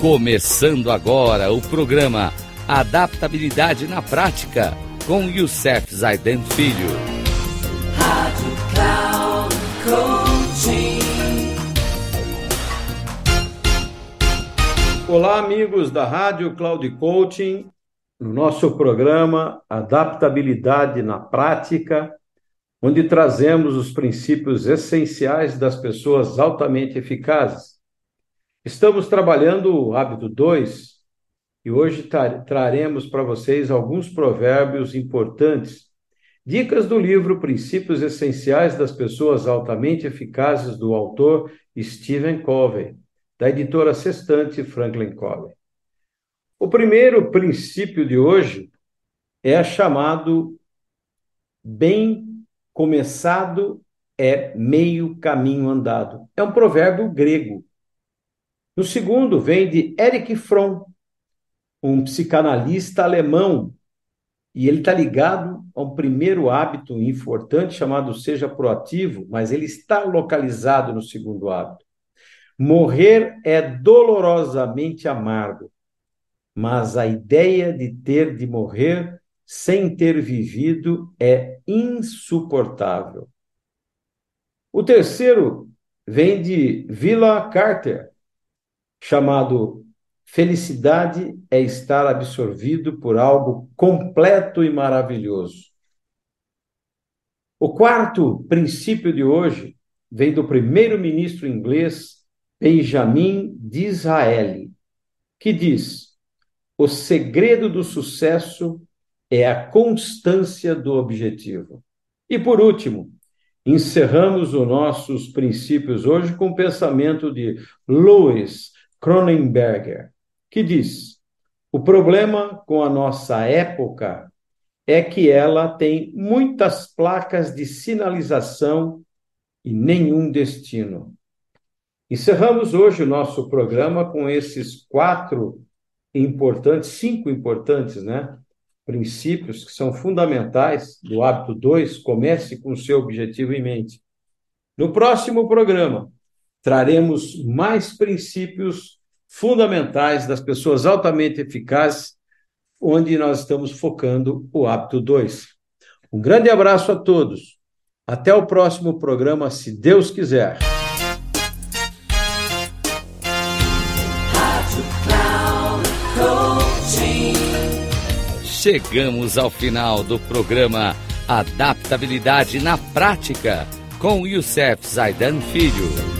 Começando agora o programa Adaptabilidade na Prática com Youssef Zaiden Filho. Rádio Cloud Coaching. Olá, amigos da Rádio Cloud Coaching. No nosso programa Adaptabilidade na Prática, onde trazemos os princípios essenciais das pessoas altamente eficazes Estamos trabalhando o hábito 2 e hoje tra traremos para vocês alguns provérbios importantes, dicas do livro Princípios Essenciais das Pessoas Altamente Eficazes do autor Stephen Covey, da editora Sextante Franklin Covey. O primeiro princípio de hoje é chamado bem começado é meio caminho andado. É um provérbio grego no segundo, vem de Erich Fromm, um psicanalista alemão, e ele está ligado a um primeiro hábito importante chamado seja proativo, mas ele está localizado no segundo hábito. Morrer é dolorosamente amargo, mas a ideia de ter de morrer sem ter vivido é insuportável. O terceiro vem de Villa Carter, chamado Felicidade é estar absorvido por algo completo e maravilhoso. O quarto princípio de hoje vem do primeiro-ministro inglês Benjamin Disraeli, que diz: o segredo do sucesso é a constância do objetivo. E por último, encerramos os nossos princípios hoje com o pensamento de Louis Cronenberger, que diz: o problema com a nossa época é que ela tem muitas placas de sinalização e nenhum destino. Encerramos hoje o nosso programa com esses quatro importantes, cinco importantes, né? Princípios que são fundamentais do hábito 2. Comece com o seu objetivo em mente. No próximo programa, traremos mais princípios fundamentais das pessoas altamente eficazes, onde nós estamos focando o hábito 2. Um grande abraço a todos. Até o próximo programa, se Deus quiser. Chegamos ao final do programa Adaptabilidade na Prática com Youssef Zaidan Filho.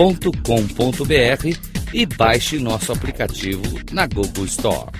radio.cloudcoaching.com.br e baixe nosso aplicativo na Google Store.